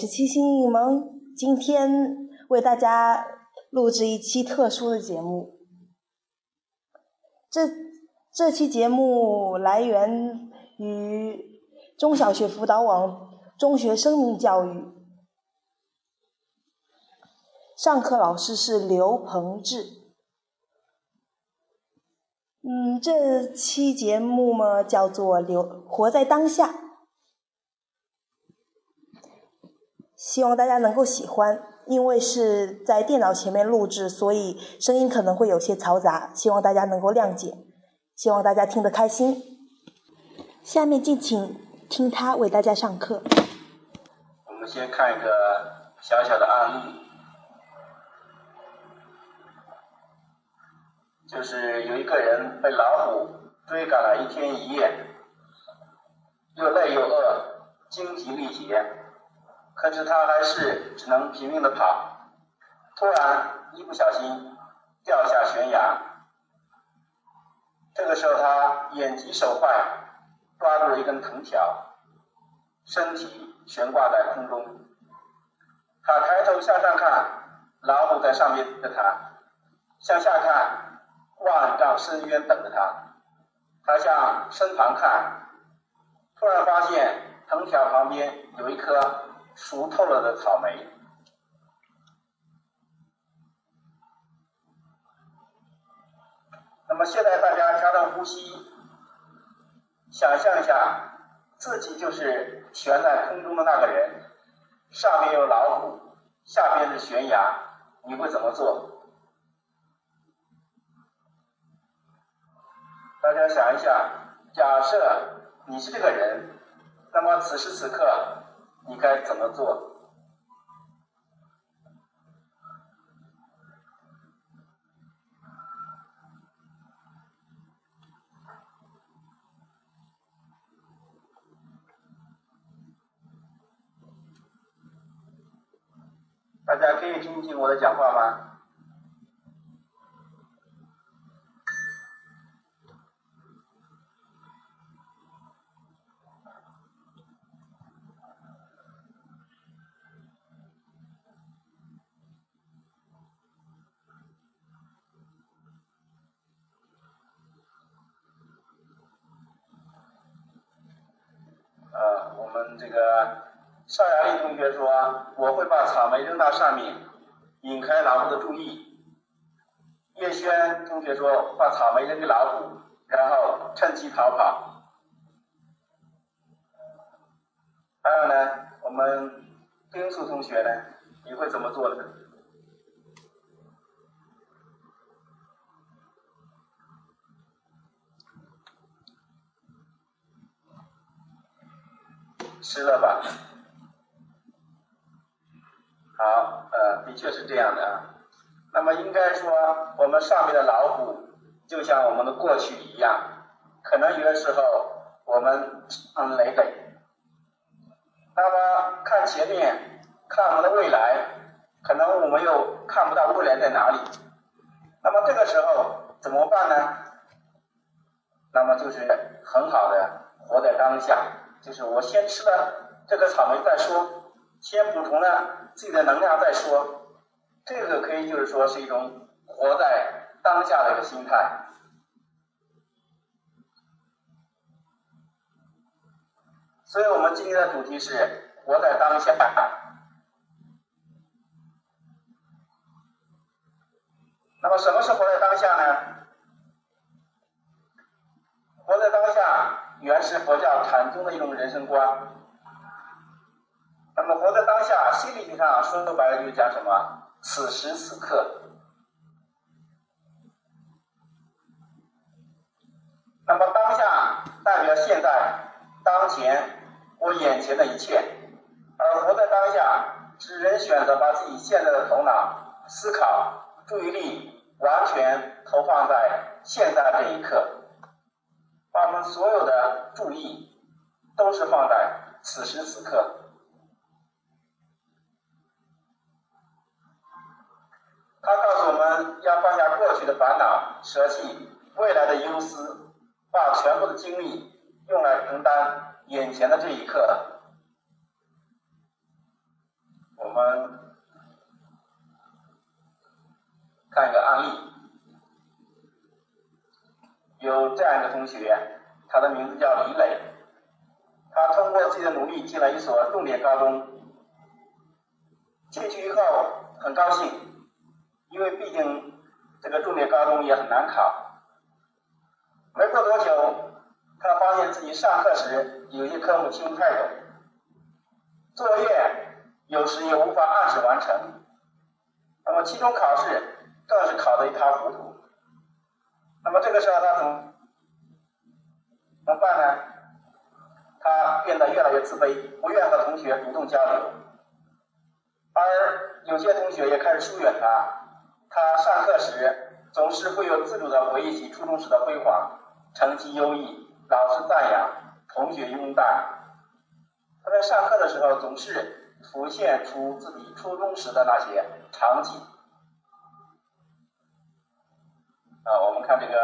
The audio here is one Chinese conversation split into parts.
是七星艺萌，今天为大家录制一期特殊的节目。这这期节目来源于中小学辅导网中学生命教育，上课老师是刘鹏志。嗯，这期节目嘛叫做“留活在当下”。希望大家能够喜欢，因为是在电脑前面录制，所以声音可能会有些嘈杂，希望大家能够谅解，希望大家听得开心。下面敬请听他为大家上课。我们先看一个小小的案例，就是有一个人被老虎追赶了一天一夜，又累又饿，精疲力竭。可是他还是只能拼命的跑，突然一不小心掉下悬崖。这个时候他眼疾手快，抓住了一根藤条，身体悬挂在空中。他抬头向上看，老虎在上面等着他；向下看，万丈深渊等着他。他向身旁看，突然发现藤条旁边有一颗。熟透了的草莓。那么现在大家调整呼吸，想象一下，自己就是悬在空中的那个人，上面有老虎，下边是悬崖，你会怎么做？大家想一下，假设你是这个人，那么此时此刻。你该怎么做？大家可以听听我的讲话吗？我们这个邵阳丽同学说：“我会把草莓扔到上面，引开老虎的注意。”叶轩同学说：“把草莓扔给老虎，然后趁机逃跑。”还有呢，我们丁素同学呢，你会怎么做呢？吃了吧？好，呃，的确是这样的啊。那么应该说，我们上面的老虎就像我们的过去一样，可能有的时候我们很累累。那么看前面，看我们的未来，可能我们又看不到未来在哪里。那么这个时候怎么办呢？那么就是很好的活在当下。就是我先吃了这个草莓再说，先补充了自己的能量再说，这个可以就是说是一种活在当下的一个心态。所以我们今天的主题是活在当下。那么什么是活在当下呢？活在当下。原始佛教禅宗的一种人生观。那么活在当下，心理学上说白了就是讲什么？此时此刻。那么当下代表现在、当前、我眼前的一切，而活在当下，是人选择把自己现在的头脑、思考、注意力完全投放在现在这一刻。把我们所有的注意都是放在此时此刻，他告诉我们要放下过去的烦恼，舍弃未来的忧思，把全部的精力用来承担眼前的这一刻。我们看一个案例。有这样一个同学，他的名字叫李磊，他通过自己的努力进了一所重点高中，进去以后很高兴，因为毕竟这个重点高中也很难考。没过多久，他发现自己上课时有些科目听不太懂，作业有时也无法按时完成，那么期中考试更是考得一塌糊涂。那么这个时候他怎么怎么办呢？他变得越来越自卑，不愿和同学主动交流，而有些同学也开始疏远他。他上课时总是会有自主的回忆起初中时的辉煌，成绩优异，老师赞扬，同学拥戴。他在上课的时候总是浮现出自己初中时的那些场景。啊，我们看这个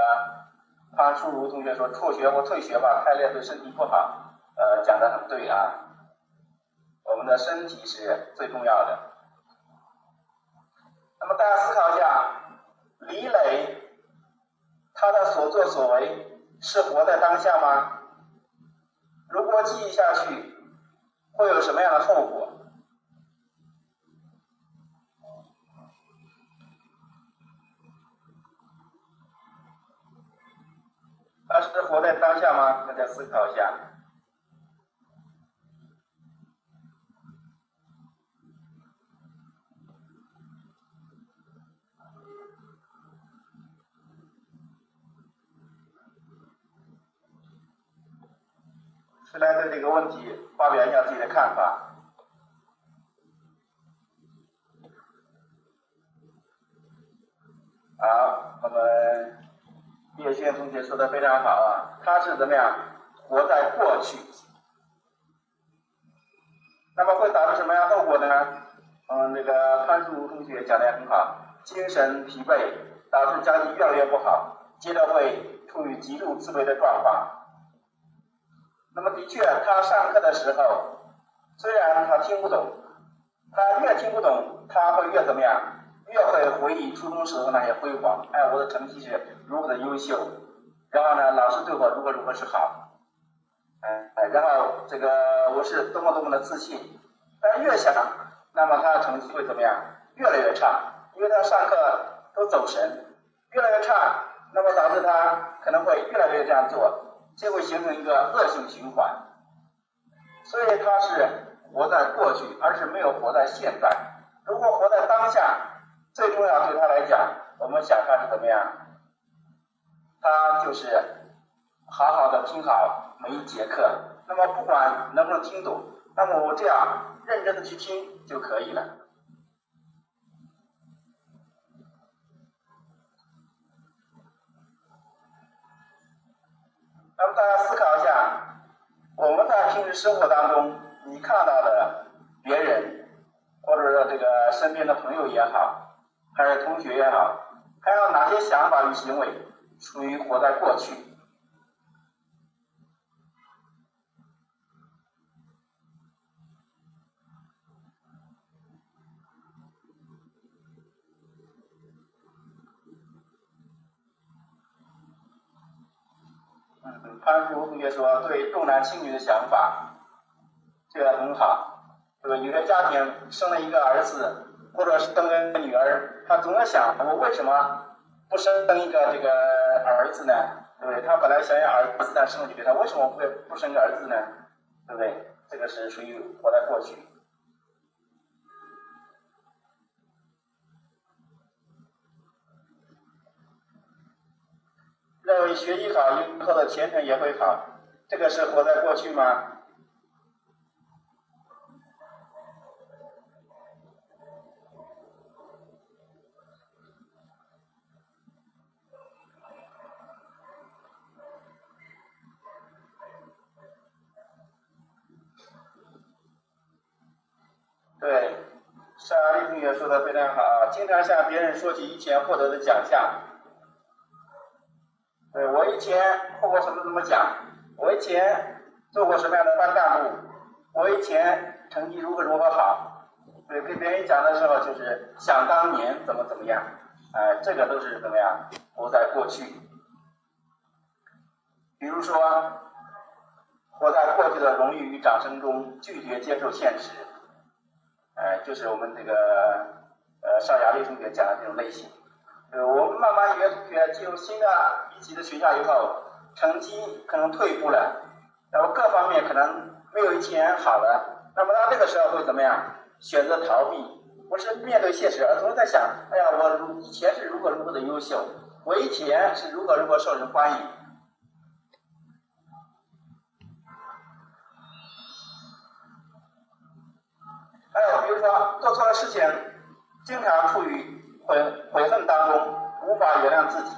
潘淑如同学说辍学或退学吧，太累对身体不好。呃，讲的很对啊，我们的身体是最重要的。那么大家思考一下，李磊他的所作所为是活在当下吗？如果继续下去，会有什么样的后果？他是活在当下吗？大家思考一下。谁来对这个问题发表一下自己的看法？好，我们。叶轩同学说的非常好啊，他是怎么样活在过去？那么会导致什么样后果呢？嗯，那个潘淑如同学讲的也很好，精神疲惫，导致家庭越来越不好，接着会处于极度自卑的状况。那么的确，他上课的时候，虽然他听不懂，他越听不懂，他会越怎么样？越会回忆初中时候那些辉煌，哎，我的成绩是如何的优秀，然后呢，老师对我如何如何是好，哎，然后这个我是多么多么的自信，但越想，那么他的成绩会怎么样？越来越差，因为他上课都走神，越来越差，那么导致他可能会越来越这样做，就会形成一个恶性循环。所以他是活在过去，而是没有活在现在。如果活在当下。最重要对他来讲，我们想看是怎么样？他就是好好的听好每一节课，那么不管能不能听懂，那么我这样认真的去听就可以了。那么大家思考一下，我们在平时生活当中，你看到的别人，或者说这个身边的朋友也好。还是同学也好，还有哪些想法与行为属于活在过去？嗯，潘淑同学说对重男轻女的想法，这个很好。这个有些家庭生了一个儿子。或者是生了一个女儿，他总在想，我为什么不生一个这个儿子呢？对不对？他本来想要儿子，但生了女儿，他为什么会不生个儿子呢？对不对？这个是属于活在过去。认为学习好以后的前程也会好，这个是活在过去吗？对，沙丽同学说的非常好，经常向别人说起以前获得的奖项。对我以前获过什么什么奖，我以前做过什么样的班干部，我以前成绩如何如何好。对，跟别人讲的时候就是想当年怎么怎么样，哎，这个都是怎么样，活在过去。比如说，活在过去的荣誉与掌声中，拒绝接受现实，哎，就是我们这个呃邵雅丽同学讲的这种类型。呃，我们慢慢有些同学进入新的一级的学校以后，成绩可能退步了，然后各方面可能没有以前好了，那么他这个时候会怎么样？选择逃避，不是面对现实，而总是在想，哎呀，我以前是如何如何的优秀，我以前是如何如何受人欢迎。还有比如说做错了事情，经常处于悔悔恨当中，无法原谅自己。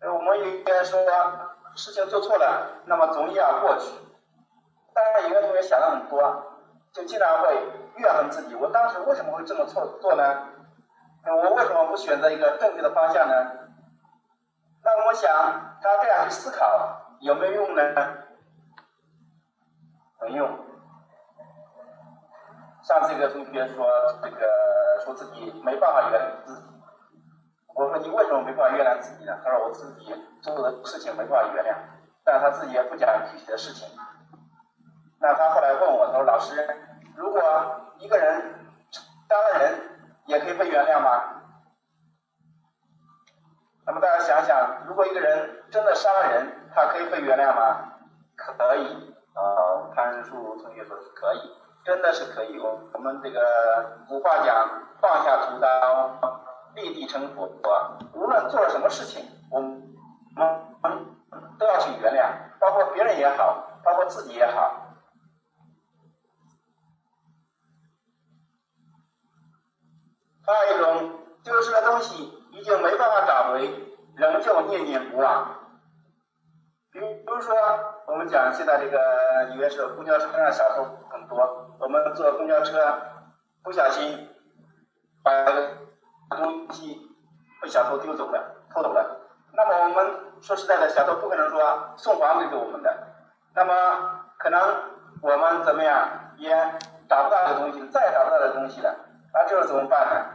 我们应该说，事情做错了，那么总要过去。当然，有的同学想的很多，就经常会怨恨自己。我当时为什么会这么错做呢？我为什么不选择一个正确的方向呢？那我想，他这样去思考有没有用呢？没用。上次一个同学说，这个说自己没办法原谅自己。我说你为什么没办法原谅自己呢？他说我自己做的事情没办法原谅，但他自己也不讲具体的事情。那他后来问我，他说老师，如果一个人杀了人，也可以被原谅吗？那么大家想想，如果一个人真的杀了人，他可以被原谅吗？可以。啊，潘树同学说是可以。真的是可以，我我们这个古话讲，放下屠刀，立地成佛。无论做了什么事情，我们都要去原谅，包括别人也好，包括自己也好。还有一种，丢失的东西已经没办法找回，仍旧念念不忘。比比如说，我们讲现在这个，因为是公交车上小偷很多。我们坐公交车，不小心把东西被小偷丢走了、偷走了。那么我们说实在的，小偷不可能说送还给我们的。那么可能我们怎么样也找不到这个东西，再也找不到这个东西了。那这怎么办呢？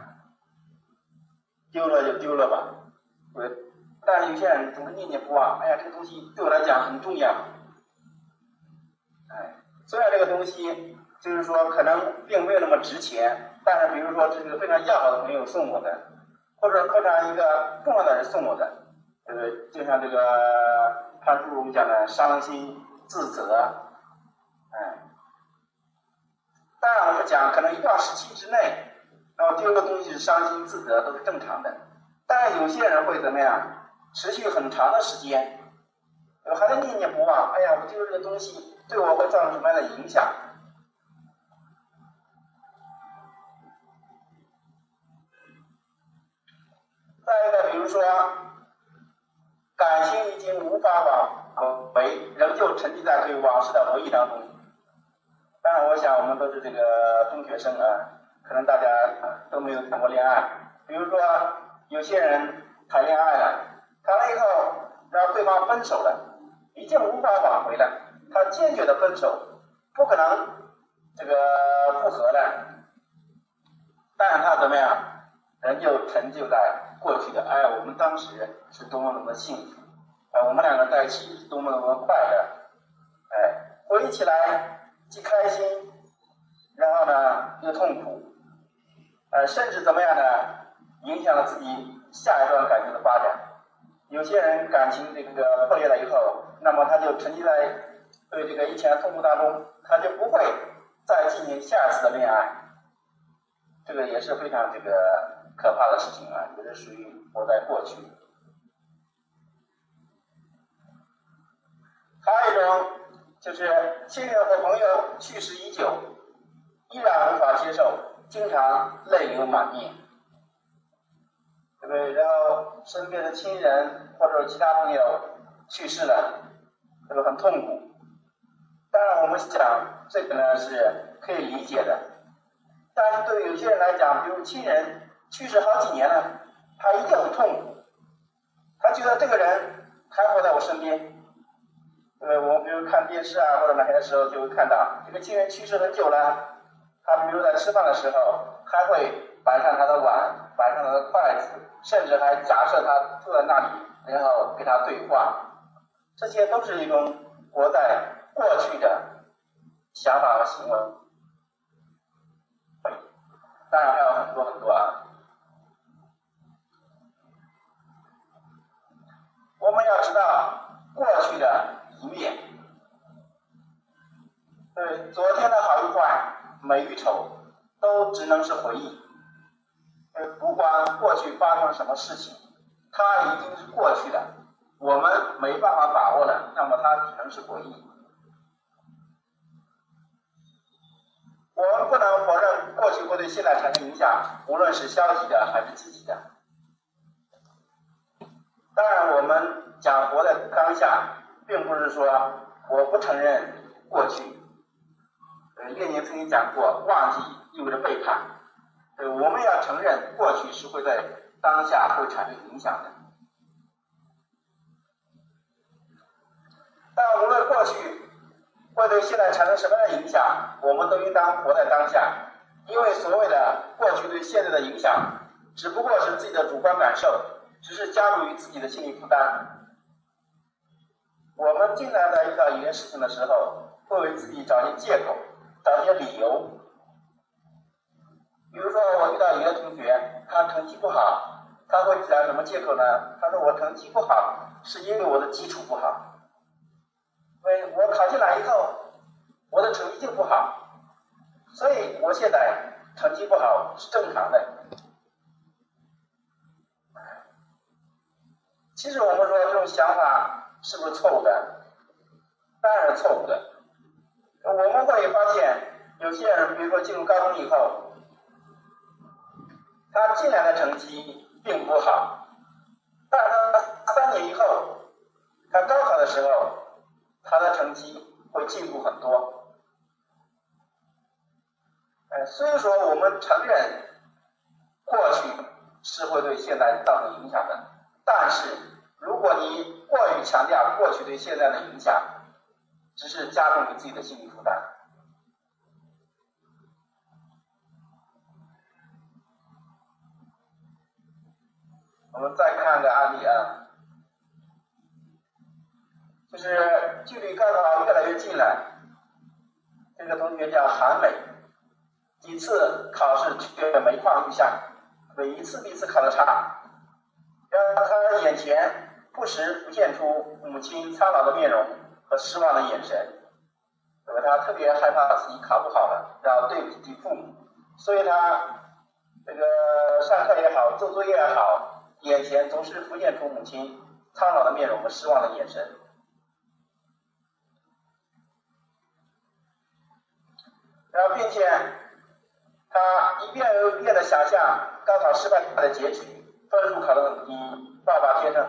丢了就丢了吧。对。但是有些人总是念念不忘。哎呀，这个东西对我来讲很重要。哎，虽然这个东西。就是说，可能并没有那么值钱，但是比如说，这是个非常要好的朋友送我的，或者非常一个重要的人送我的，呃，就像这个潘叔我们讲的伤心自责，哎，当然我们讲可能一段时期之内，然后丢个东西是伤心自责都是正常的，但是有些人会怎么样，持续很长的时间，还在念念不忘，哎呀，我丢这个东西对我会造成什么样的影响？再一个，比如说，感情已经无法挽回，仍旧沉浸在对往事的回忆当中。当然，我想我们都是这个中学生啊，可能大家都没有谈过恋爱。比如说，有些人谈恋爱了，谈了以后，然后对方分手了，已经无法挽回了，他坚决的分手，不可能这个复合了。但是他怎么样，仍旧成就在。过去的哎，我们当时是多么多么幸福，哎，我们两个在一起是多么多么快乐，哎，回忆起来既开心，然后呢又痛苦，呃，甚至怎么样呢？影响了自己下一段感情的发展。有些人感情这个破裂了以后，那么他就沉浸在对这个以前的痛苦当中，他就不会再进行下一次的恋爱，这个也是非常这个。可怕的事情啊，也是属于活在过去。还有一种就是亲人和朋友去世已久，依然无法接受，经常泪流满面，对不对？然后身边的亲人或者其他朋友去世了，这个很痛苦。当然，我们讲这个呢是可以理解的，但是对有些人来讲，比如亲人。去世好几年了，他一定很痛苦。他觉得这个人还活在我身边。呃，我比如看电视啊或者哪些的时候，就会看到这个亲人去世很久了，他比如在吃饭的时候，还会摆上他的碗，摆上他的筷子，甚至还假设他坐在那里然后跟他对话，这些都是一种活在过去的想法和行为。当然还有很多很多啊。我们要知道过去的一面，对昨天的好与坏、美与丑，都只能是回忆。呃，不管过去发生了什么事情，它已经是过去的，我们没办法把握了，那么它只能是回忆。我们不能否认过去会对现在产生影响，无论是消极的还是积极的。当然，我们讲活在当下，并不是说我不承认过去。呃，列宁曾经讲过，忘记意味着背叛。呃，我们要承认过去是会在当下会产生影响的。但无论过去会对现在产生什么样的影响，我们都应当活在当下，因为所谓的过去对现在的影响，只不过是自己的主观感受。只是加入于自己的心理负担。我们经常在遇到一件事情的时候，会为自己找些借口，找些理由。比如说，我遇到一个同学，他成绩不好，他会讲什么借口呢？他说我成绩不好，是因为我的基础不好。因为我考进来以后，我的成绩就不好，所以我现在成绩不好是正常的。其实我们说这种想法是不是错误的？当然是错误的。我们会发现，有些人，比如说进入高中以后，他进来的成绩并不好，但他三年以后，他高考的时候，他的成绩会进步很多。哎，所以说我们承认过去是会对现在造成影响的。但是，如果你过于强调过去对现在的影响，只是加重你自己的心理负担。我们再看个案例啊，就是距离高考越来越近了，这个同学叫韩美，几次考试却每况愈下，每一次比一次考的差。让他眼前不时浮现出母亲苍老的面容和失望的眼神，而他特别害怕自己考不好了，要对不起父母，所以他这个上课也好，做作业也好，眼前总是浮现出母亲苍老的面容和失望的眼神，然后并且他一遍又一遍的想象高考失败后的结局。分数考得很低，爸爸天天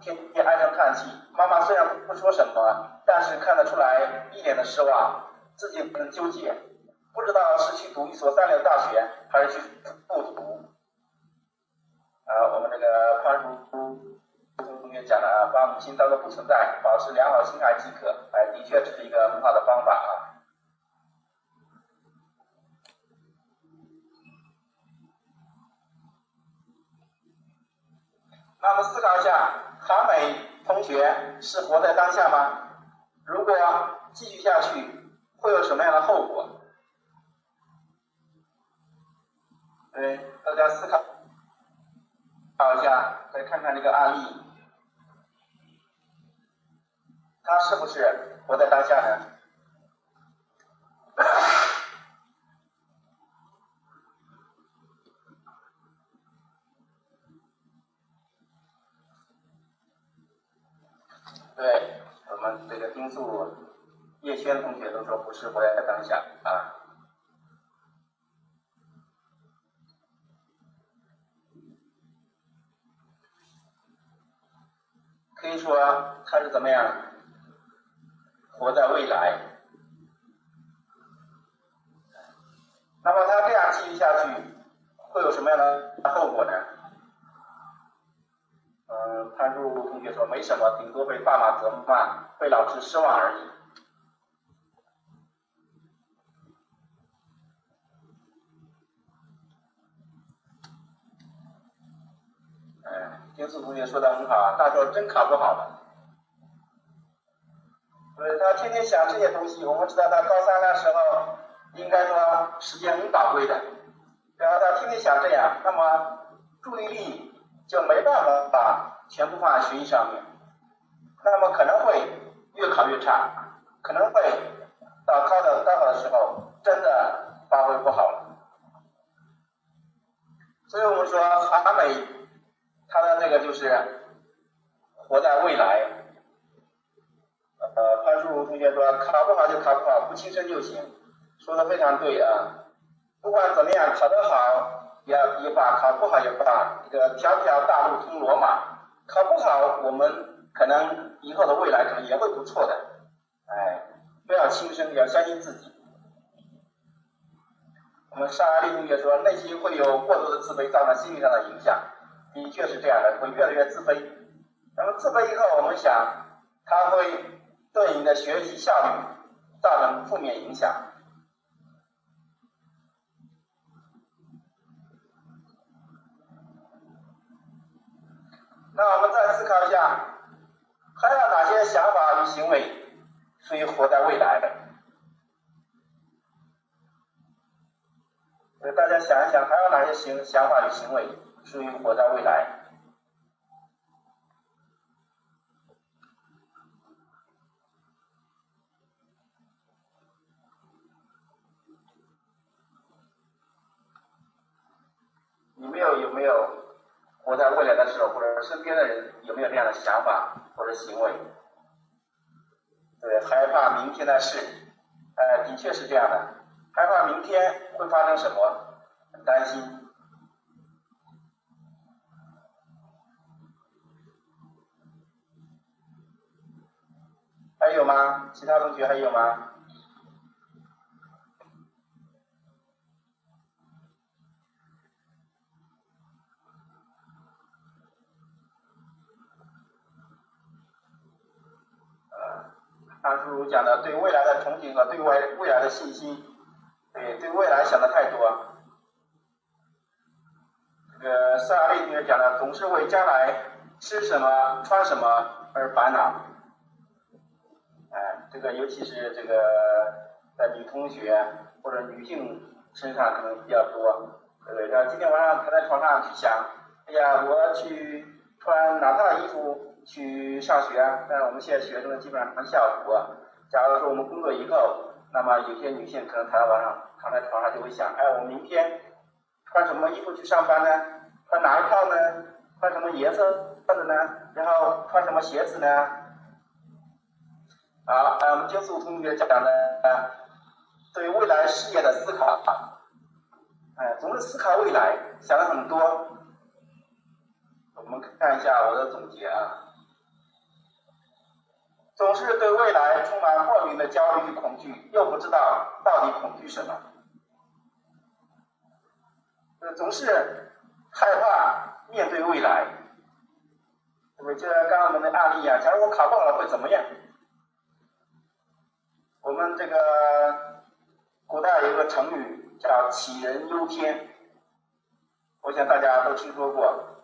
天天唉声叹气，妈妈虽然不说什么，但是看得出来一脸的失望，自己很纠结，不知道是去读一所三流大学，还是去复读。啊，我们这个潘叔同学讲的啊，把母亲当做不存在，保持良好心态即可，哎，的确这是一个很好的方法啊。那么思考一下，韩美同学是活在当下吗？如果继续下去，会有什么样的后果？对，大家思考，考一下，再看看这个案例，他是不是活在当下呢？对我们这个丁素叶轩同学都说不是活在当下啊，可以说他是怎么样活在未来。那么他这样继续下去，会有什么样的后果呢？嗯，潘树同学说没什么，顶多被爸妈责骂，被老师失望而已。哎，英素同学说的很好啊，他说真考不好了。所以他天天想这些东西。我们知道他高三的时候，应该说时间很宝贵的，然后他天天想这样，那么注意力就没办法把全部放在学习上面，那么可能会越考越差，可能会到考的高考的时候真的发挥不好了。所以我们说韩美，他的这个就是活在未来。呃，潘淑茹同学说考不好就考不好，不轻生就行，说的非常对啊。不管怎么样，考得好也也罢，考不好也罢，这个条条大路通罗马。考不好，我们可能以后的未来可能也会不错的。哎，不要轻生，要相信自己。我们沙利同学说，内心会有过多的自卑造成心理上的影响，的确是这样的，会越来越自卑。那么自卑以后，我们想，他会对你的学习效率造成负面影响。那我们再思考一下，还有哪些想法与行为属于活在未来的？大家想一想，还有哪些行想法与行为属于活在未来？你们有有没有我在未来的时候，或者身边的人有没有这样的想法或者行为？对，害怕明天的事，哎，的确是这样的。害怕明天会发生什么，很担心。还有吗？其他同学还有吗？呃，安叔讲的对未来的憧憬和对未未来的信心。对，对未来想的太多。这个塞亚利同学讲的，总是为将来吃什么、穿什么而烦恼。哎，这个尤其是这个在女同学或者女性身上可能比较多，对不对？像今天晚上躺在床上去想，哎呀，我要去穿哪套衣服去上学？但是我们现在学生基本上穿校服。假如说我们工作以后，那么有些女性可能躺在晚上。躺在床上就会想，哎，我明天穿什么衣服去上班呢？穿哪一套呢？穿什么颜色的呢？然后穿什么鞋子呢？好，我们江苏同学讲的啊，对未来事业的思考，哎，总是思考未来，想了很多。我们看一下我的总结啊，总是对未来充满莫名的焦虑与恐惧，又不知道到底恐惧什么。总是害怕面对未来，对不对？就像刚刚我们的案例一样，假如我考不好了会怎么样？我们这个古代有一个成语叫“杞人忧天”，我想大家都听说过，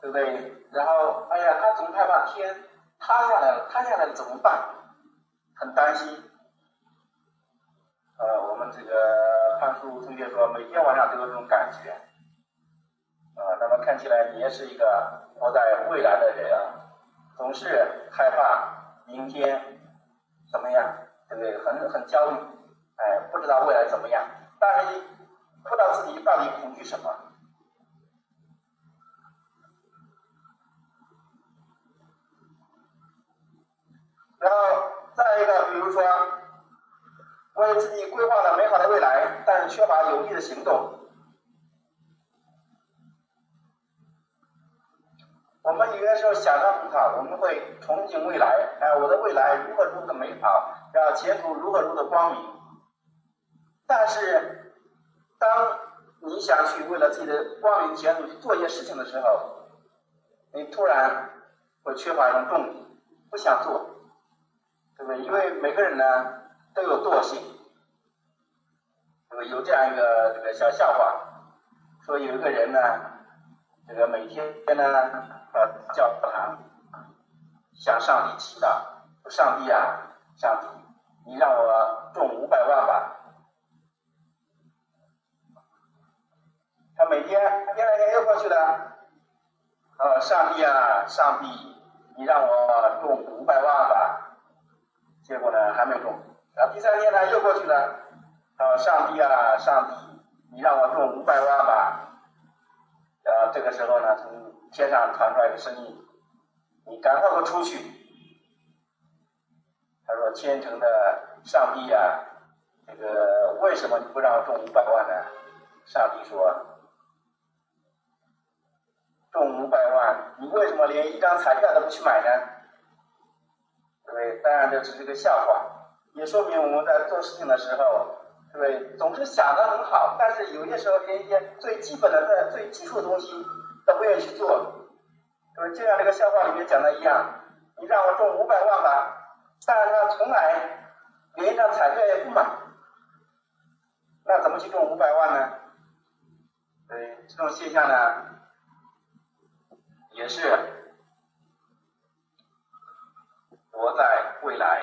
对不对？然后，哎呀，他总害怕天塌下来了，塌下来了怎么办？很担心。呃，我们这个潘叔同学说，每天晚上都有这种感觉。呃，那么看起来你也是一个活在未来的人啊，总是害怕明天怎么样，对不对？很很焦虑，哎，不知道未来怎么样，但是不知道自己到底恐惧什么。然后再一个，比如说。为自己规划了美好的未来，但是缺乏有力的行动。我们有些时候想的很好，我们会憧憬未来，哎，我的未来如何如何美好，然后前途如何如何光明。但是，当你想去为了自己的光明前途去做一些事情的时候，你突然会缺乏一种动力，不想做，对不对？因为每个人呢。都有惰性，对吧？有这样一个这个小笑话，说有一个人呢，这个每天呢到教堂向上帝祈祷，说上帝啊，上帝，你让我中五百万吧。他每天第二天又过去了，呃，上帝啊，上帝，你让我中五百万吧。结果呢，还没中。然后第三天呢，又过去了，呃，上帝啊，上帝，你让我中五百万吧。然后这个时候呢，从天上传出来一个声音：“你赶快给我出去！”他说：“虔诚的上帝呀，这个为什么你不让我中五百万呢？”上帝说。中五百万，你为什么连一张彩票都不去买呢？对？当然这只是个笑话，也说明我们在做事情的时候，对？总是想的很好，但是有些时候连一些最基本的、最基础的东西都不愿意去做，对不对？就像这个笑话里面讲的一样，你让我中五百万吧，但是他从来连一张彩票也不买，那怎么去中五百万呢？对这种现象呢？也是活在未来，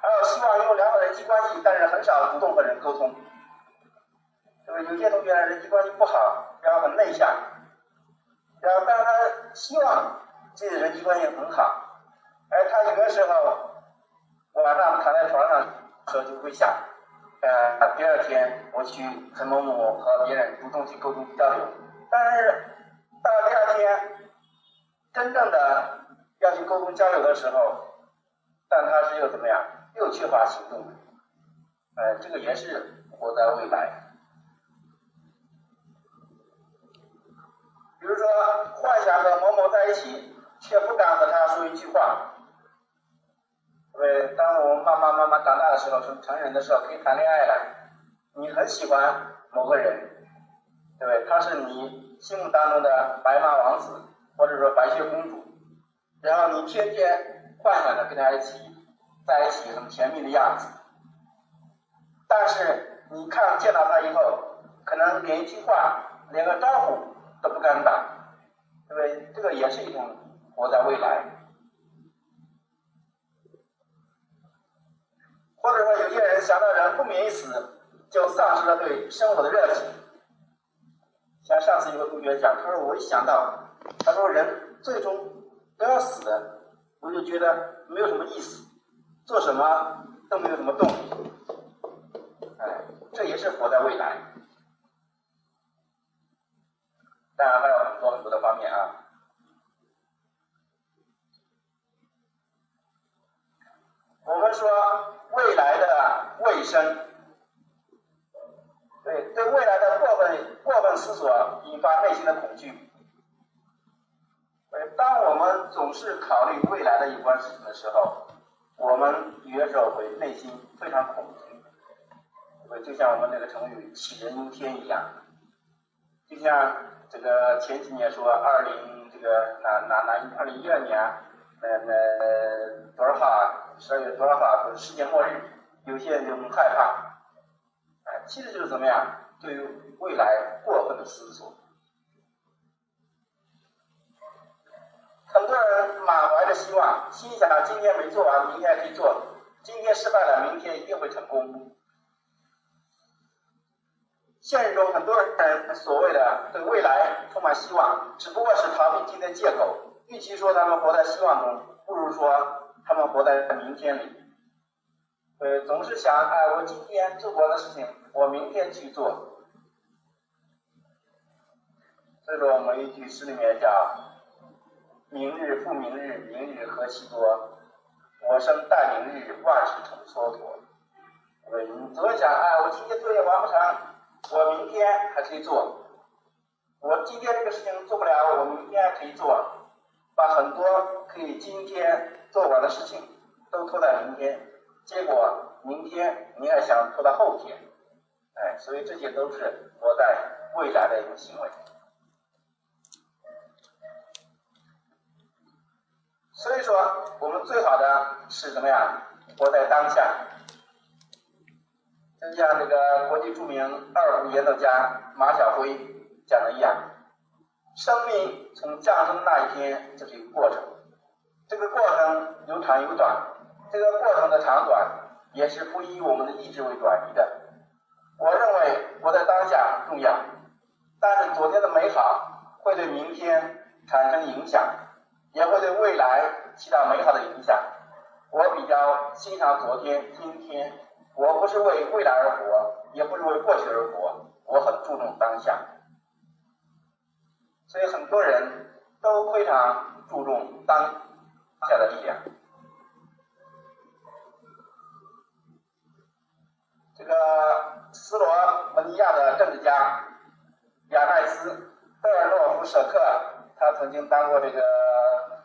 还有希望拥有良好的人际关系，但是很少主动和人沟通。对吧？有些同学人际关系不好，然后很内向，然后但是他希望自己的人际关系很好，而他有的时候晚上躺在床上时候就会想。呃，第二天我去陈某某和别人主动去沟通交流，但是到了第二天，真正的要去沟通交流的时候，但他是又怎么样？又缺乏行动的。呃，这个也是活在未来。比如说，幻想和某某在一起，却不敢和他说一句话。对，当我们慢慢慢慢长大的时候，成成人的时候，可以谈恋爱了。你很喜欢某个人，对不对？他是你心目当中的白马王子，或者说白雪公主，然后你天天幻想着跟他一起在一起很甜蜜的样子。但是你看见到他以后，可能连一句话、连个招呼都不敢打，对不对？这个也是一种活在未来。或者说，有些人想到人不免一死，就丧失了对生活的热情。像上次有个同学讲，他说我一想到，他说人最终都要死的，我就觉得没有什么意思，做什么都没有什么动力。哎，这也是活在未来。当然还有很多很多的方面啊。我们说未来的卫生，对对未来的过分过分思索引发内心的恐惧。当我们总是考虑未来的有关事情的时候，我们有的时候会内心非常恐惧，就像我们那个成语“杞人忧天”一样。就像这个前几年说二零这个哪哪哪二零一二年。那那多少号啊？十二月多少号？不是世界末日，有些人就很害怕。哎，其实就是怎么样？对于未来过分的思索。很多人满怀着希望，心想今天没做完，明天可以做；今天失败了，明天一定会成功。现实中，很多人所谓的对未来充满希望，只不过是逃避今天借口。与其说他们活在希望中，不如说他们活在明天里。呃，总是想，哎，我今天做过的事情，我明天去做。所以说，我们一句诗里面叫“明日复明日，明日何其多，我生待明日，万事成蹉跎。”我们总想，哎，我今天作业完不成，我明天还可以做。我今天这个事情做不了，我明天还可以做。把很多可以今天做完的事情都拖在明天，结果明天你还想拖到后天，哎，所以这些都是我在未来的一种行为。所以说，我们最好的是怎么样？活在当下。就像这个国际著名二胡演奏家马晓辉讲的一样，生命从降生那一天就是一个过程，这个过程有长有短，这个过程的长短也是不以我们的意志为转移的。我认为活在当下重要，但是昨天的美好会对明天产生影响，起到美好的影响。我比较欣赏昨天、今天，我不是为未来而活，也不是为过去而活，我很注重当下。所以很多人都非常注重当下的力量。这个斯罗文尼亚的政治家亚奈斯·贝尔诺夫舍克，他曾经当过这个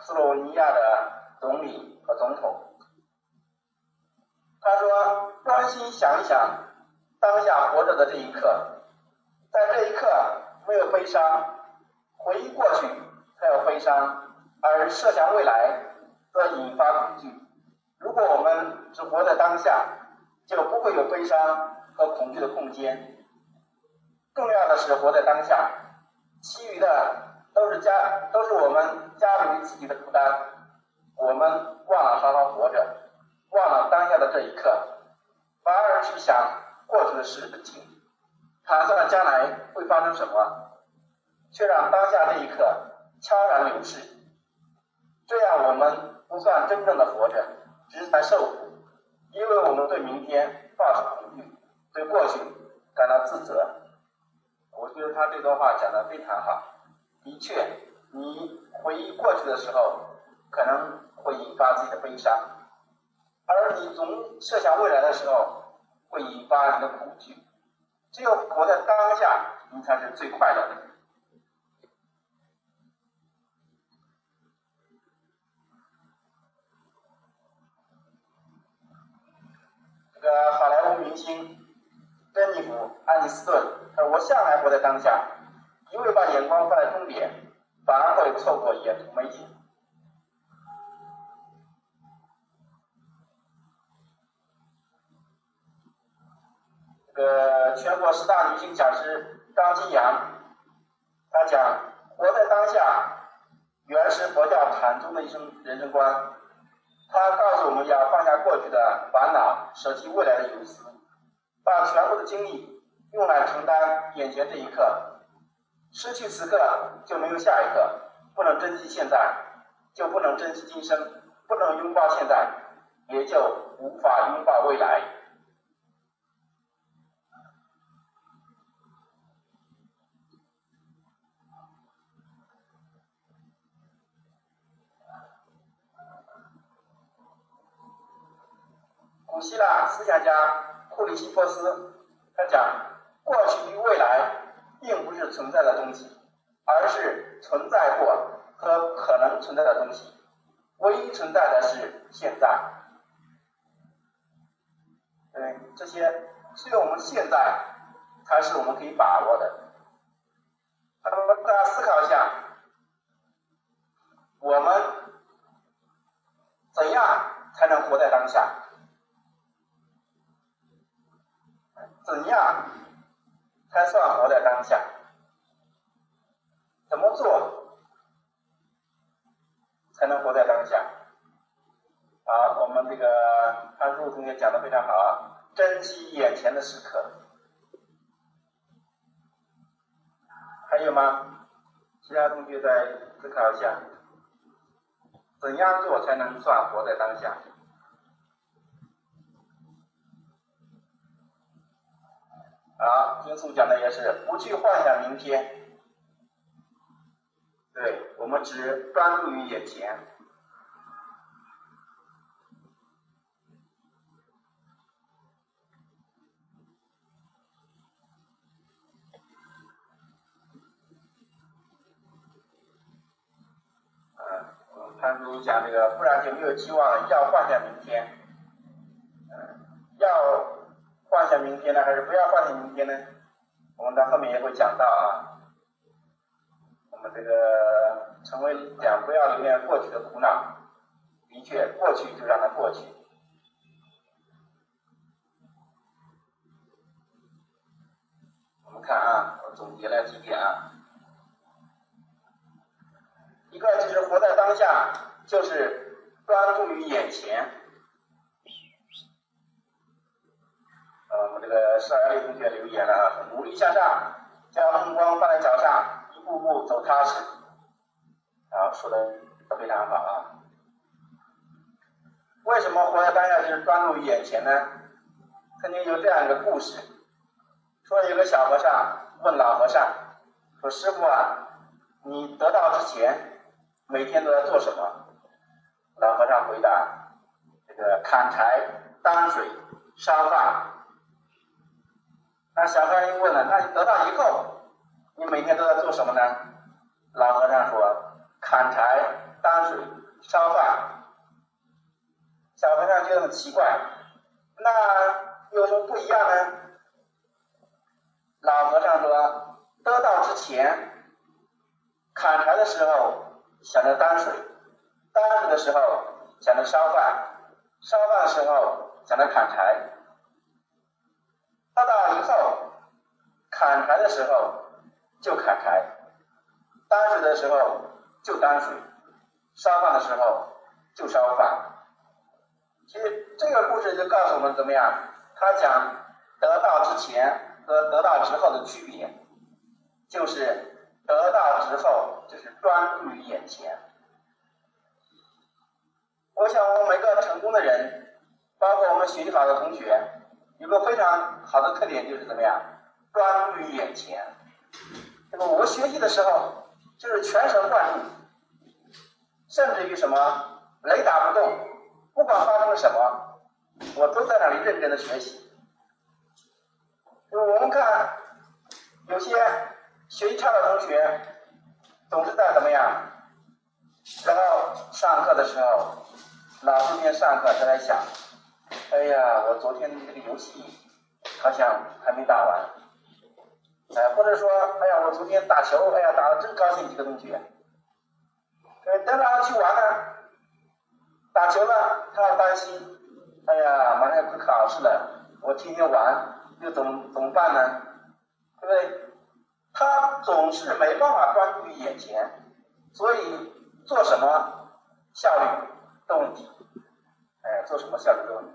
斯洛文尼亚的总理和总统。他说：“专心想一想当下活着的这一刻，在这一刻没有悲伤，回忆过去才有悲伤，而设想未来则引发恐惧。如果我们只活在当下，就不会有悲伤和恐惧的空间。重要的是活在当下，其余的都是家都是我们加给自己的负担。我们忘了好好活着。”忘了当下的这一刻，反而去想过去的事情，打算将来会发生什么，却让当下这一刻悄然流逝。这样我们不算真正的活着，只是在受苦，因为我们对明天抱着恐惧，对过去感到自责。我觉得他这段话讲的非常好。的确，你回忆过去的时候，可能会引发自己的悲伤。而你总设想未来的时候，会引发你的恐惧。只有活在当下，你才是最快乐的。这个好莱坞明星珍妮弗·安妮斯顿，他说：“我向来活在当下，因为把眼光放在终点，反而会错过沿途美景。”这个，全国十大女性讲师张金阳，他讲活在当下，原是佛教禅宗的一生人生观。他告诉我们要放下过去的烦恼，舍弃未来的忧思，把全部的精力用来承担眼前这一刻。失去此刻，就没有下一刻；不能珍惜现在，就不能珍惜今生；不能拥抱现在，也就无法拥抱未来。古希腊思想家库里西波斯，他讲，过去与未来并不是存在的东西，而是存在过和可能存在的东西，唯一存在的是现在。对，这些只有我们现在才是我们可以把握的。那么大家思考一下，我们怎样才能活在当下？怎样才算活在当下？怎么做才能活在当下？好，我们这个潘树同学讲的非常好啊，珍惜眼前的时刻。还有吗？其他同学再思考一下，怎样做才能算活在当下？啊，经书讲的也是不去幻想明天，对我们只专注于眼前。嗯，潘叔讲这个，不然就没有希望，要幻想明天，那后面也会讲到啊我们这个成为两不要里面过去的苦恼的确过去就让它过去。我们看啊我总结了几点啊。一个就是活在当下就是专注于眼前。我们这个十二位同学留言了啊，努力向上，将目光放在脚上，一步步走踏实。啊，说的非常好啊。为什么活在当下就是专注于眼前呢？曾经有这样一个故事，说有个小和尚问老和尚，说师傅啊，你得道之前每天都在做什么？老和尚回答：这个砍柴、担水、烧饭。那小和尚又问了：那你得到以后，你每天都在做什么呢？老和尚说：砍柴、担水、烧饭。小和尚觉得很奇怪，那有什么不一样呢？老和尚说：得到之前，砍柴的时候想着担水，担水的时候想着烧饭，烧饭的时候想着砍柴。得到以后，砍柴的时候就砍柴，担水的时候就担水，烧饭的时候就烧饭。其实这个故事就告诉我们怎么样？他讲得到之前和得到之后的区别，就是得到之后就是专注于眼前。我想我们每个成功的人，包括我们学习好的同学，有个非常好的特点就是怎么样？专注于眼前。那么我学习的时候，就是全神贯注，甚至于什么雷打不动。不管发生了什么，我都在那里认真的学习。就我们看，有些学习差的同学，总是在怎么样？然后上课的时候，老师边上课他在想，哎呀，我昨天这个游戏好像还没打完，哎，或者说，哎呀，我昨天打球，哎呀，打的真高兴，几个同学，哎，等晚上去玩呢。打球了，他要担心，哎呀，马上要快考试了，我天天玩，又怎么怎么办呢？对不对？他总是没办法专注于眼前，所以做什么效率的问题，哎，做什么效率的问题。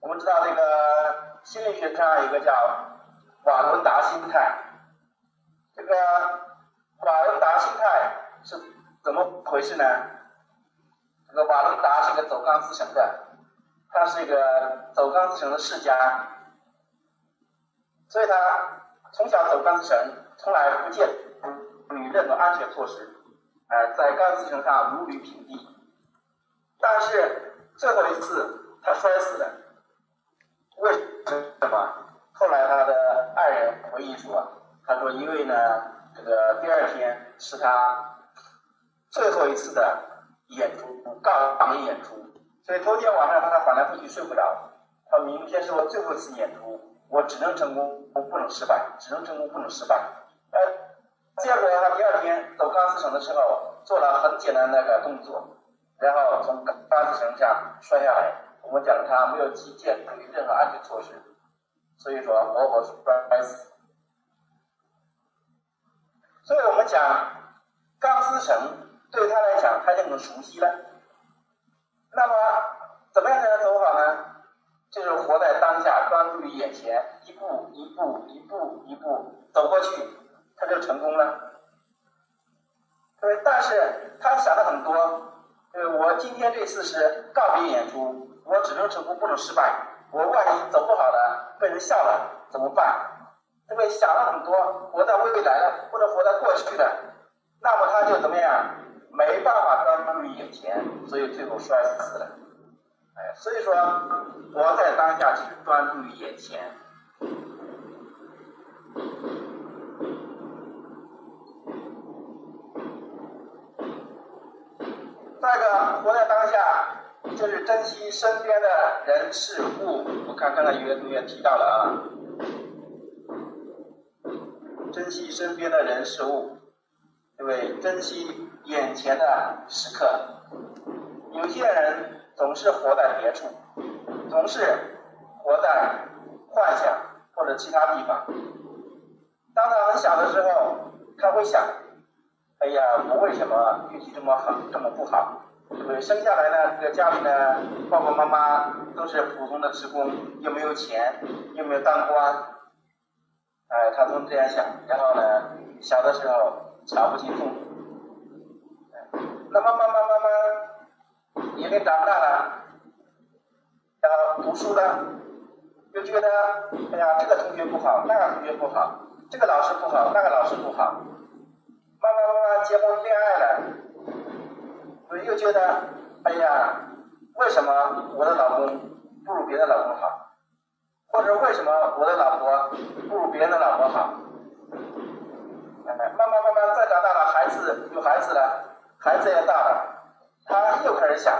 我们知道这个心理学上有个叫瓦伦达心态，这个瓦伦达心态是怎么回事呢？这个瓦伦达是一个走钢丝绳的，他是一个走钢丝绳的世家，所以他从小走钢丝绳，从来不见不与任何安全措施，哎，在钢丝绳上如履平地。但是最后一次他摔死了，为什么？后来他的爱人回忆说，他说因为呢，这个第二天是他最后一次的。演出，告别演出，所以头天晚上他还翻来覆去睡不着。他明天是我最后一次演出，我只能成功，我不能失败，只能成功，不能失败。呃，结果他第二天走钢丝绳的时候，做了很简单的那个动作，然后从钢丝绳上摔下来。我们讲他没有系健没有任何安全措施，所以说活活摔死。所以我们讲钢丝绳。对他来讲，他就很熟悉了。那么，怎么样才能走好呢？就是活在当下，专注于眼前，一步一步、一步一步走过去，他就成功了。对，但是他想的很多。对，我今天这次是告别演出，我只能成功，不能失败。我万一走不好了，被人笑了怎么办？因为？想了很多，活在未来了，或者活在过去的，那么他就怎么样？没办法专注于眼前，所以最后摔死了。哎，所以说活在当下就是专注于眼前。再一个，活在当下就是珍惜身边的人事物。我看刚才有些同学提到了啊，珍惜身边的人事物，对不对？珍惜。眼前的时刻，有些人总是活在别处，总是活在幻想或者其他地方。当他很小的时候，他会想：哎呀，我为什么运气这么好，这么不好？对？生下来呢，这个家里呢，爸爸妈妈都是普通的职工，又没有钱，又没有当官，哎，他总这样想。然后呢，小的时候瞧不起父母，那慢慢慢慢慢，年龄长大了，然后读书了，又觉得，哎呀，这个同学不好，那个同学不好，这个老师不好，那个老师不好，慢慢慢慢结婚恋爱了。我又觉得，哎呀，为什么我的老公不如别的老公好？或者为什么我的老婆不如别人的老婆好？慢慢慢慢再长大了，孩子有孩子了，孩子也大了，他又开始想，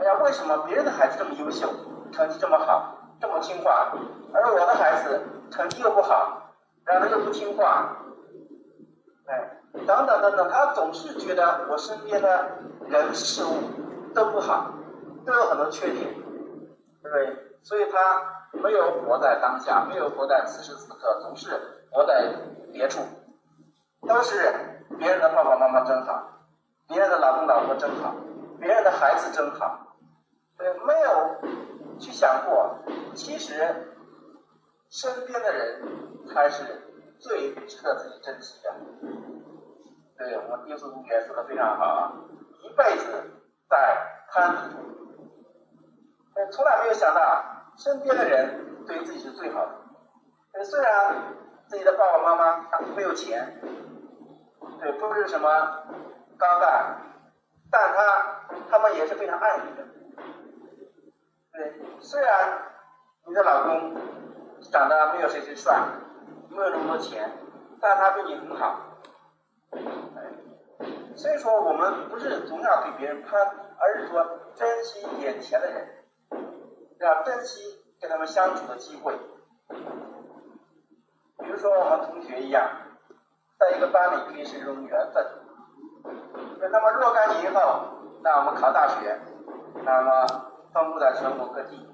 哎呀，为什么别人的孩子这么优秀，成绩这么好，这么听话，而我的孩子成绩又不好，然后又不听话，哎。等等等等，他总是觉得我身边的人事物都不好，都有很多缺点，对不对？所以他没有活在当下，没有活在此时此刻，总是活在别处，都是别人的爸爸妈妈真好，别人的老公老婆真好，别人的孩子真好，对，没有去想过，其实身边的人才是最值得自己珍惜的。对我们第四同学说的非常好啊，一辈子在攀比，从来没有想到身边的人对自己是最好的。虽然自己的爸爸妈妈没有钱，对，不是什么高干，但他他们也是非常爱你的。对，虽然你的老公长得没有谁谁帅，没有那么多钱，但他对你很好。所以说，我们不是总要给别人攀比，而是说珍惜眼前的人，要珍惜跟他们相处的机会。比如说，我们同学一样，在一个班里可以是一种缘分。那么若干年以后，那我们考大学，那么分布在全国各地。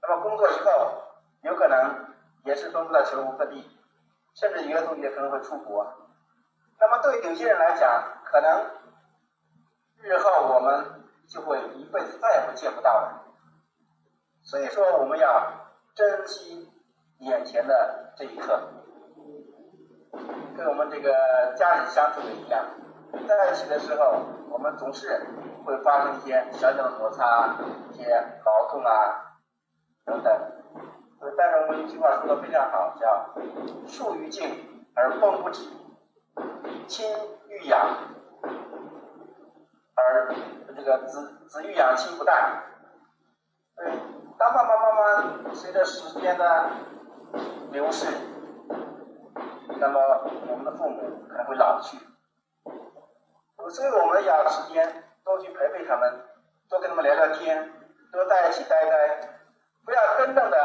那么工作以后，有可能也是分布在全国各地，甚至有的同学可能会出国。那么对有些人来讲，可能日后我们就会一辈子再也不见不到了。所以说，我们要珍惜眼前的这一刻，跟我们这个家人相处的一样，在一起的时候，我们总是会发生一些小小的摩擦、一些矛盾啊等等。但是我们一句话说的非常好，叫“树欲静而风不止”。亲欲养，而这个子子欲养亲不待。对，当爸爸妈妈随着时间的流逝，那么我们的父母可能会老去。所以我们要时间多去陪陪他们，多跟他们聊聊天，多在一起待待，不要真正的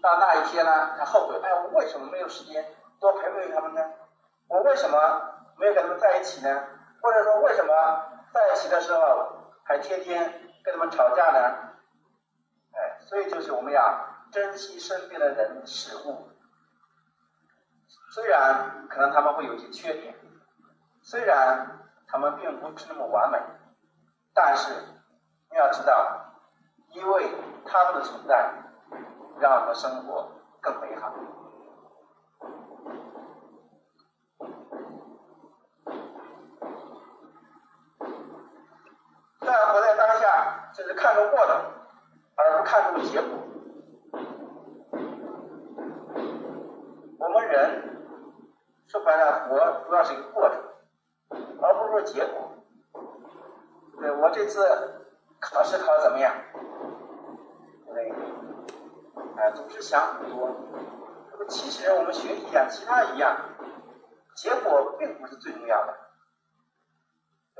到那一天呢，他后悔，哎，我为什么没有时间多陪陪他们呢？我为什么？没有跟他们在一起呢，或者说为什么在一起的时候还天天跟他们吵架呢？哎，所以就是我们要珍惜身边的人事物，虽然可能他们会有些缺点，虽然他们并不是那么完美，但是你要知道，因为他们的存在，让我们生活更美好。但活在当下，就是看重过程，而不看重结果。我们人说白了，活主要是一个过程，而不是说结果。对我这次考试考的怎么样？对，哎，总是想很多。那么其实我们学习像，其他一样，结果并不是最重要的。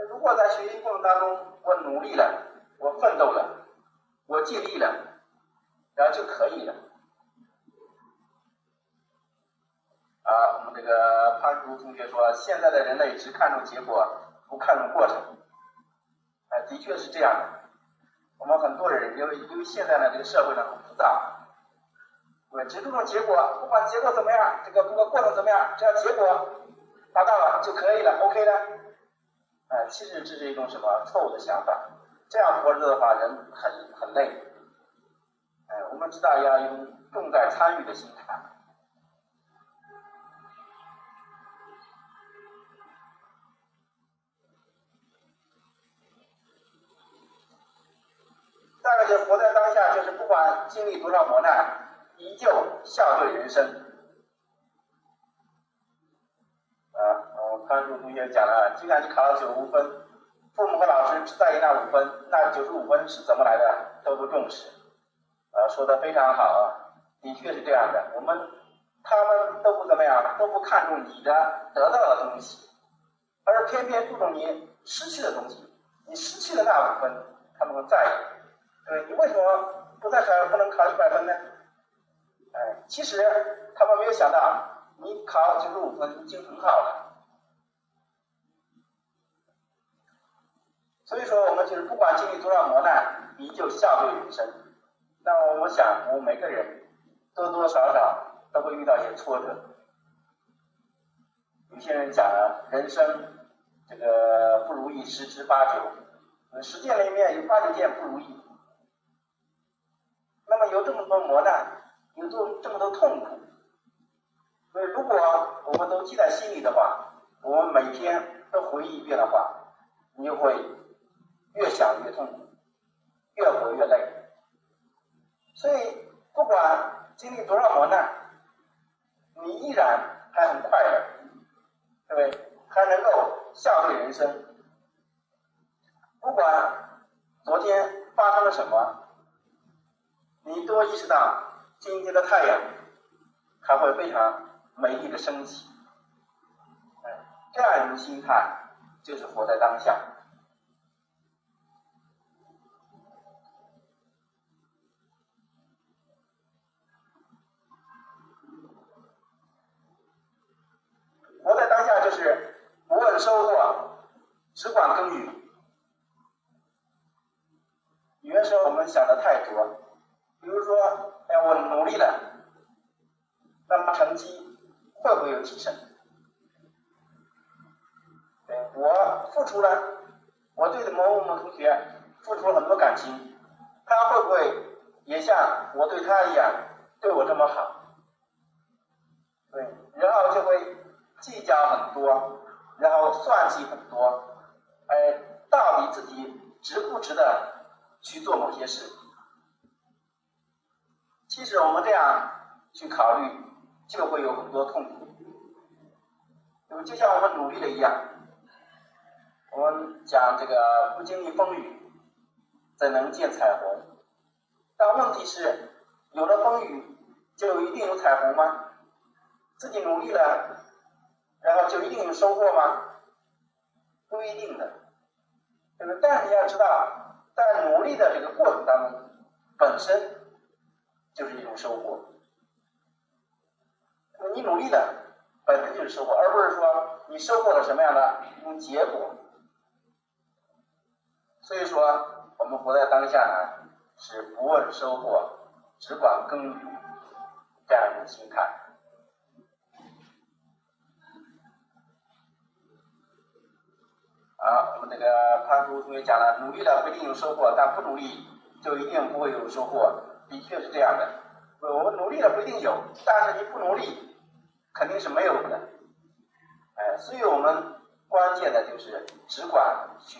如果在学习过程当中，我努力了，我奋斗了，我尽力了，然后就可以了。啊，我们这个潘竹同学说，现在的人类只看重结果，不看重过程。哎，的确是这样的。我们很多人因为因为现在呢，这个社会呢很复杂，我只注重结果，不管结果怎么样，这个不管过程怎么样，只要结果达到了就可以了，OK 了。哎，其实这是一种什么错误的想法？这样活着的话，人很很累。哎，我们知道要用重在参与的心态。大概就活在当下，就是不管经历多少磨难，依旧笑对人生。班主同学讲了，既然你考了九十五分，父母和老师只在意那五分，那九十五分是怎么来的都不重视。呃，说的非常好啊，的确是这样的。我们他们都不怎么样，都不看重你的得到的东西，而偏偏注重你失去的东西。你失去的那五分，他们会在意。对，你为什么不再考，不能考一百分呢？哎，其实他们没有想到，你考九十五分已经很好了。所以说，我们就是不管经历多少磨难，依旧笑对人生。那我想，我们每个人多多少少都会遇到一些挫折。有些人讲了，人生这个不如意十之八九，十件里面有八九件不如意。那么有这么多磨难，有这这么多痛苦，所以如果我们都记在心里的话，我们每天都回忆一遍的话，你就会。越想越痛苦，越活越累。所以不管经历多少磨难，你依然还很快乐，对不对？还能够笑对人生。不管昨天发生了什么，你多意识到今天的太阳还会非常美丽的升起。哎，这样一种心态就是活在当下。活在当下就是不问收获，只管耕耘。有的时候我们想的太多，比如说，哎，我努力了，那么成绩会不会有提升？对，我付出了，我对某某某同学付出了很多感情，他会不会也像我对他一样对我这么好？对，然后就会。计较很多，然后算计很多，哎，到底自己值不值得去做某些事？其实我们这样去考虑，就会有很多痛苦。那么就像我们努力的一样，我们讲这个不经历风雨，怎能见彩虹？但问题是，有了风雨，就一定有彩虹吗？自己努力了。然后就一定有收获吗？不一定的，那么？但是你要知道，在努力的这个过程当中，本身就是一种收获。你努力的本身就是收获，而不是说你收获了什么样的一种结果。所以说，我们活在当下呢，是不问收获，只管耕耘这样一种心态。啊，我们这个潘叔同学讲了，努力了不一定有收获，但不努力就一定不会有收获，的确是这样的。我们努力了不一定有，但是你不努力肯定是没有的。哎，所以我们关键的就是只管去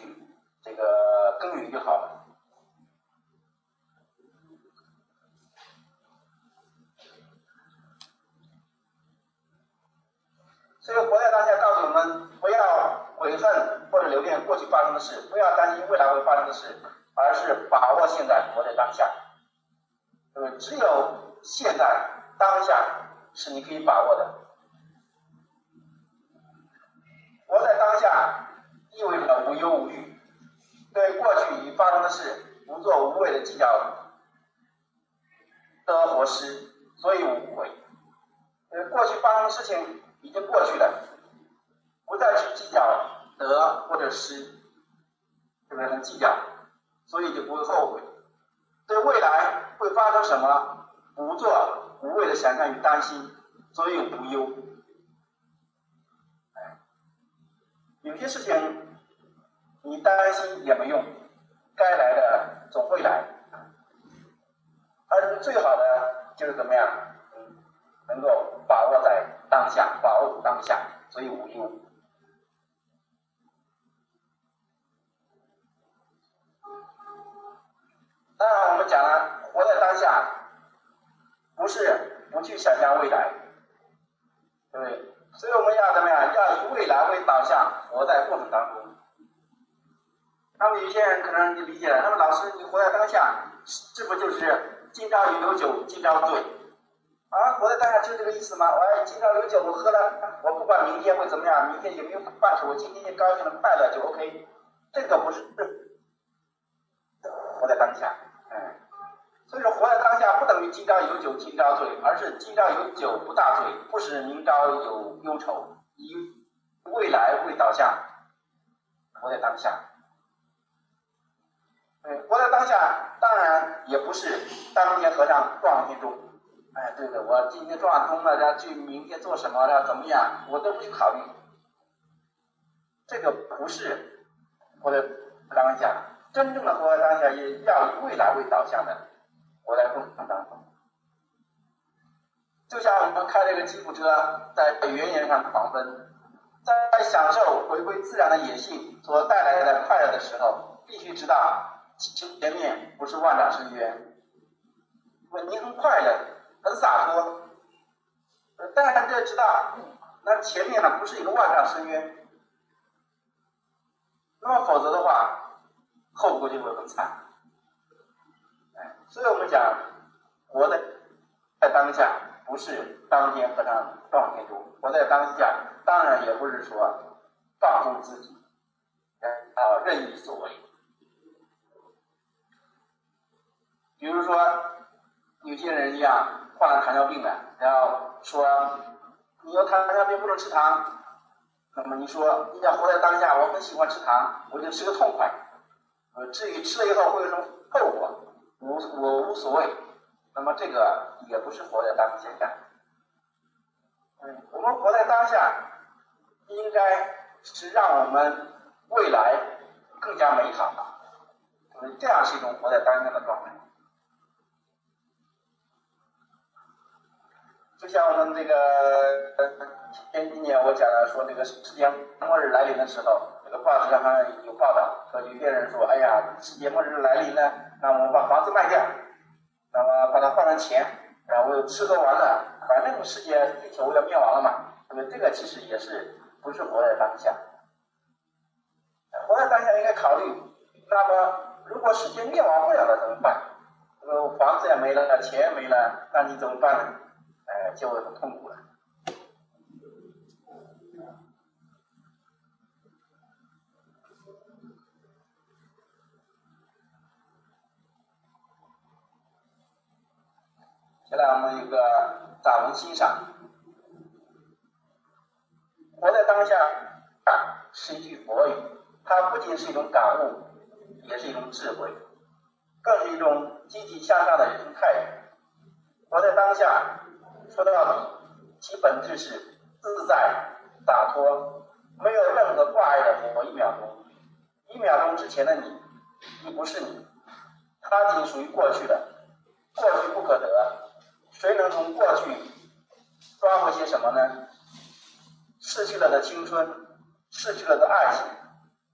这个耕耘就好了。所以活在当下，告诉我们不要悔恨。或者留恋过去发生的事，不要担心未来会发生的事，而是把握现在，活在当下。那么？只有现在当下是你可以把握的。活在当下意味着无忧无虑，对过去已发生的事不做无谓的计较，得或失，所以无悔。呃，过去发生的事情已经过去了，不再去计较。得或者失，对不对？很计较，所以就不会后悔。对未来会发生什么，不做无谓的心，所以无忧。有些事情你担心也没用，你活在当下，这不就是？今朝有酒今朝醉，啊，活在当下就这个意思吗？我今朝有酒我喝了，我不管明天会怎么样，明天有没有饭吃，我今天就高兴的快乐就 OK。这个不是活在当下，嗯，所以说活在当下不等于今朝有酒今朝醉，而是今朝有酒不大醉，不使明朝有忧愁，以未来为导向，活在当下。嗯，活在当下，当然也不是当天和尚撞天钟。哎，对的，我今天撞通了，要去明天做什么，要怎么样，我都不去考虑。这个不是活在当下，真正的活在当下，也要以未来为导向的活在过程当中。就像我们开这个吉普车在原野上狂奔，在享受回归自然的野性所带来的快乐的时候，必须知道。前面不是万丈深渊，我你很快乐，很洒脱，但是要知道，那前面呢不是一个万丈深渊，那么否则的话，后果就会很惨。哎，所以我们讲，活在在当下，不是当天和尚撞天钟，活在当下，当然也不是说放纵自己，啊任意所为。比如说，有些人一样患了糖尿病的，然后说你有糖尿病不能吃糖，那么你说你要活在当下，我很喜欢吃糖，我就吃个痛快。呃，至于吃了以后会有什么后果，无我无所谓。那么这个也不是活在当下。嗯，我们活在当下，应该是让我们未来更加美好。嗯，这样是一种活在当下的状态。就像我们这个前几年我讲了，说那个世界末日来临的时候，这个报纸上还有报道，说有些人说，哎呀，世界末日来临呢，那我们把房子卖掉，那么把它换成钱，然后吃喝玩乐，反正世界地球要灭亡了嘛，那么这个其实也是不是活在当下？活在当下应该考虑，那么如果世界灭亡不了了怎么办？这个房子也没了，钱也没了，那你怎么办呢？就会很痛苦了。接下来我们有个散文欣赏，活在当下是一句佛语，它不仅是一种感悟，也是一种智慧，更是一种积极向上的人生态度。活在当下。说到底，其本质是自在、洒脱，没有任何挂碍的某一秒钟。一秒钟之前的你，已不是你，它仅属于过去的，过去不可得。谁能从过去抓回些什么呢？逝去了的青春，逝去了的爱情，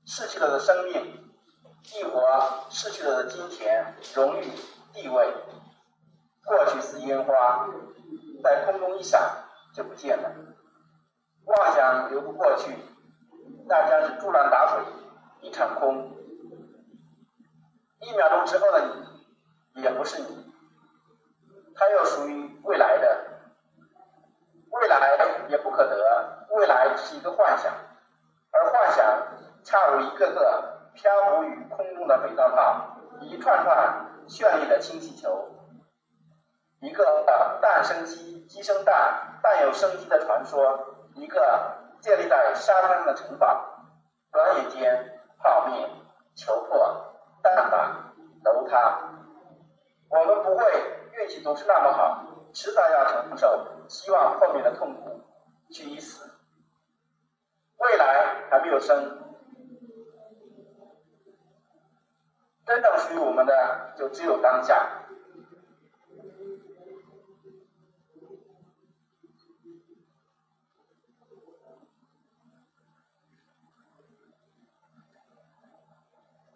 逝去了的生命，亦或逝去了的金钱、荣誉、地位。过去似烟花。在空中一闪就不见了，妄想留不过去，那将是竹篮打水一场空。一秒钟之后的你，也不是你，它又属于未来的，未来也不可得，未来只是一个幻想，而幻想恰如一个个漂浮于空中的肥皂泡，一串串绚丽的氢气球。一个蛋生鸡、鸡生蛋、蛋有生机的传说，一个建立在沙滩上的城堡，转眼间泡灭、球破、蛋打、楼塌。我们不会运气总是那么好，迟早要承受希望后面的痛苦，去一死。未来还没有生，真正属于我们的就只有当下。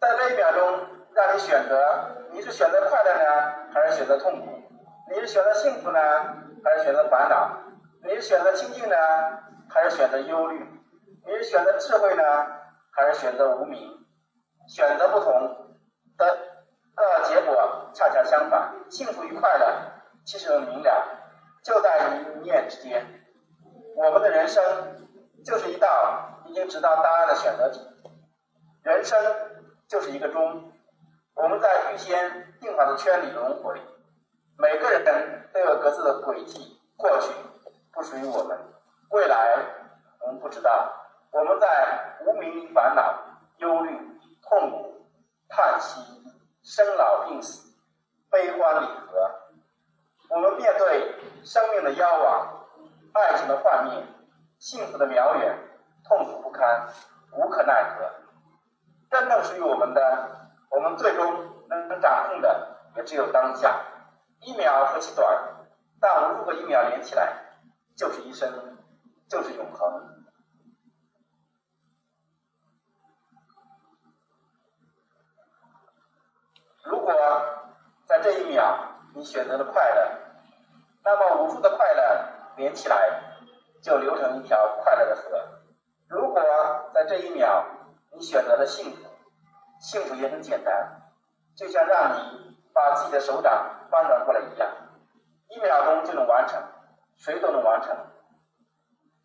在这一秒钟，让你选择，你是选择快乐呢，还是选择痛苦？你是选择幸福呢，还是选择烦恼？你是选择清净呢，还是选择忧虑？你是选择智慧呢，还是选择无明？选择不同，的的结果恰恰相反。幸福与快乐其实很明了，就在一念之间。我们的人生就是一道已经知道答案的选择题。人生就是一个钟，我们在预先定好的圈里轮回。每个人都有各自的轨迹，过去不属于我们，未来我们不知道。我们在无名烦恼、忧虑、痛苦、叹息、生老病死、悲欢离合，我们面对生命的夭亡、爱情的幻灭、幸福的渺远、痛苦不堪、无可奈何。真正属于我们的，我们最终能掌控的，也只有当下。一秒何其短，但无数个一秒连起来，就是一生，就是永恒。如果在这一秒你选择了快乐，那么无数的快乐连起来，就流成一条快乐的河。如果在这一秒你选择了幸福，幸福也很简单，就像让你把自己的手掌翻转过来一样，一秒钟就能完成，谁都能完成。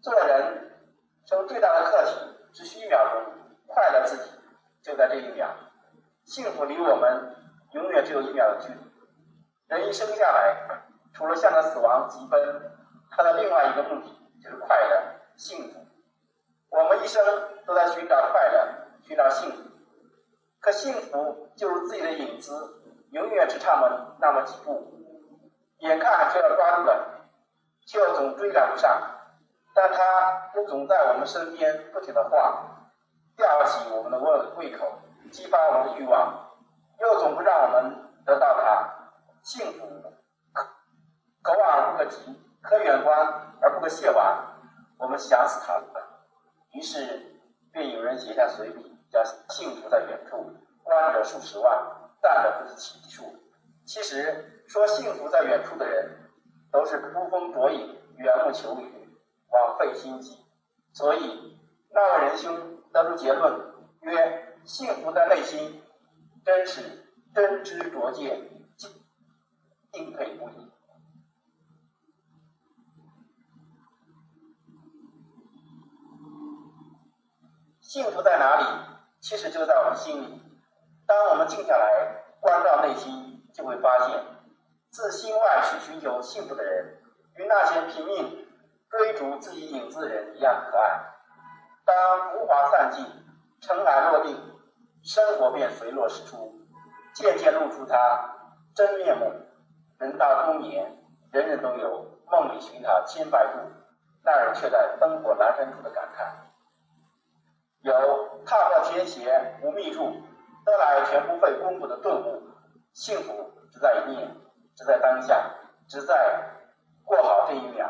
做人生最大的课题只需一秒钟，快乐自己就在这一秒，幸福离我们。永远只有一秒的距离。人一生下来，除了向着死亡疾奔，他的另外一个目的就是快乐、幸福。我们一生都在寻找快乐，寻找幸福。可幸福就如自己的影子，永远只差了那么几步，眼看就要抓住了，却又总追赶不上。但它又总在我们身边不停的晃，吊起我们的胃胃口，激发我们的欲望。又总不让我们得到它，幸福可望而不可及，可远观而不可亵玩。我们想死它了，于是便有人写下随笔，叫“幸福在远处，观者数十万，但者不计其数”。其实说幸福在远处的人，都是呼风捉影、缘木求鱼、枉费心机。所以那位仁兄得出结论曰：“幸福在内心。”真是真知灼见，敬敬佩不已。幸福在哪里？其实就在我们心里。当我们静下来，关照内心，就会发现，自心外去寻求幸福的人，与那些拼命追逐自己影子的人一样可爱。当浮华散尽，尘埃落定。生活便水落石出，渐渐露出他真面目。人到中年，人人都有梦里寻他千百度，那人却在灯火阑珊处的感叹。有踏破铁鞋无觅处，得来全不费功夫的顿悟。幸福只在一念，只在当下，只在过好这一秒。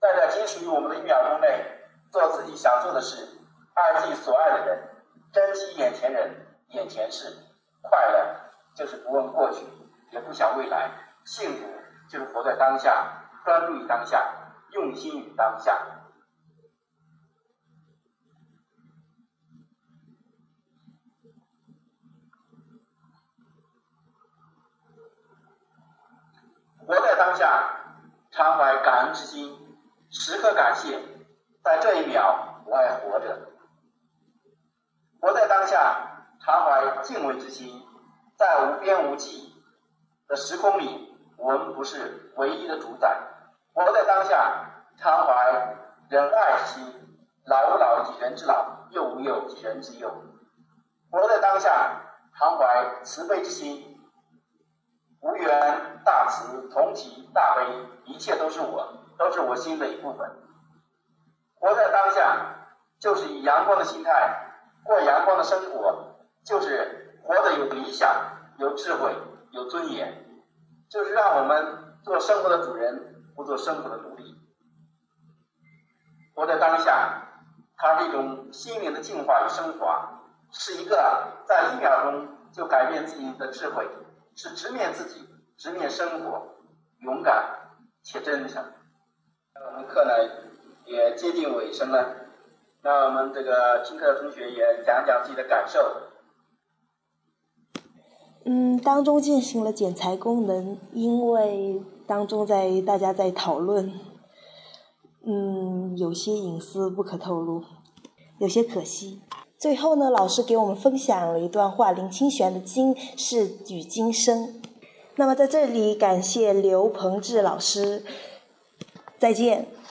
在这仅属于我们的一秒钟内，做自己想做的事，爱自己所爱的人。珍惜眼前人、眼前事，快乐就是不问过去，也不想未来；幸福就是活在当下，专注于当下，用心于当下。活在当下，常怀感恩之心，时刻感谢，在这一秒我还活着。活在当下，常怀敬畏之心，在无边无际的时空里，我们不是唯一的主宰。活在当下，常怀仁爱之心，老吾老以及人之老，幼吾幼以及人之幼。活在当下，常怀慈悲之心，无缘大慈，同体大悲，一切都是我，都是我心的一部分。活在当下，就是以阳光的心态。过阳光的生活，就是活得有理想、有智慧、有尊严，就是让我们做生活的主人，不做生活的奴隶。活在当下，它是一种心灵的净化与升华，是一个在一秒钟就改变自己的智慧，是直面自己、直面生活，勇敢且真诚。那我们课呢也接近尾声了，那我们这个听课的同学也讲讲自己的感受。嗯，当中进行了剪裁功能，因为当中在大家在讨论，嗯，有些隐私不可透露，有些可惜。最后呢，老师给我们分享了一段话，林清玄的“今”是与今生。那么在这里感谢刘鹏志老师，再见。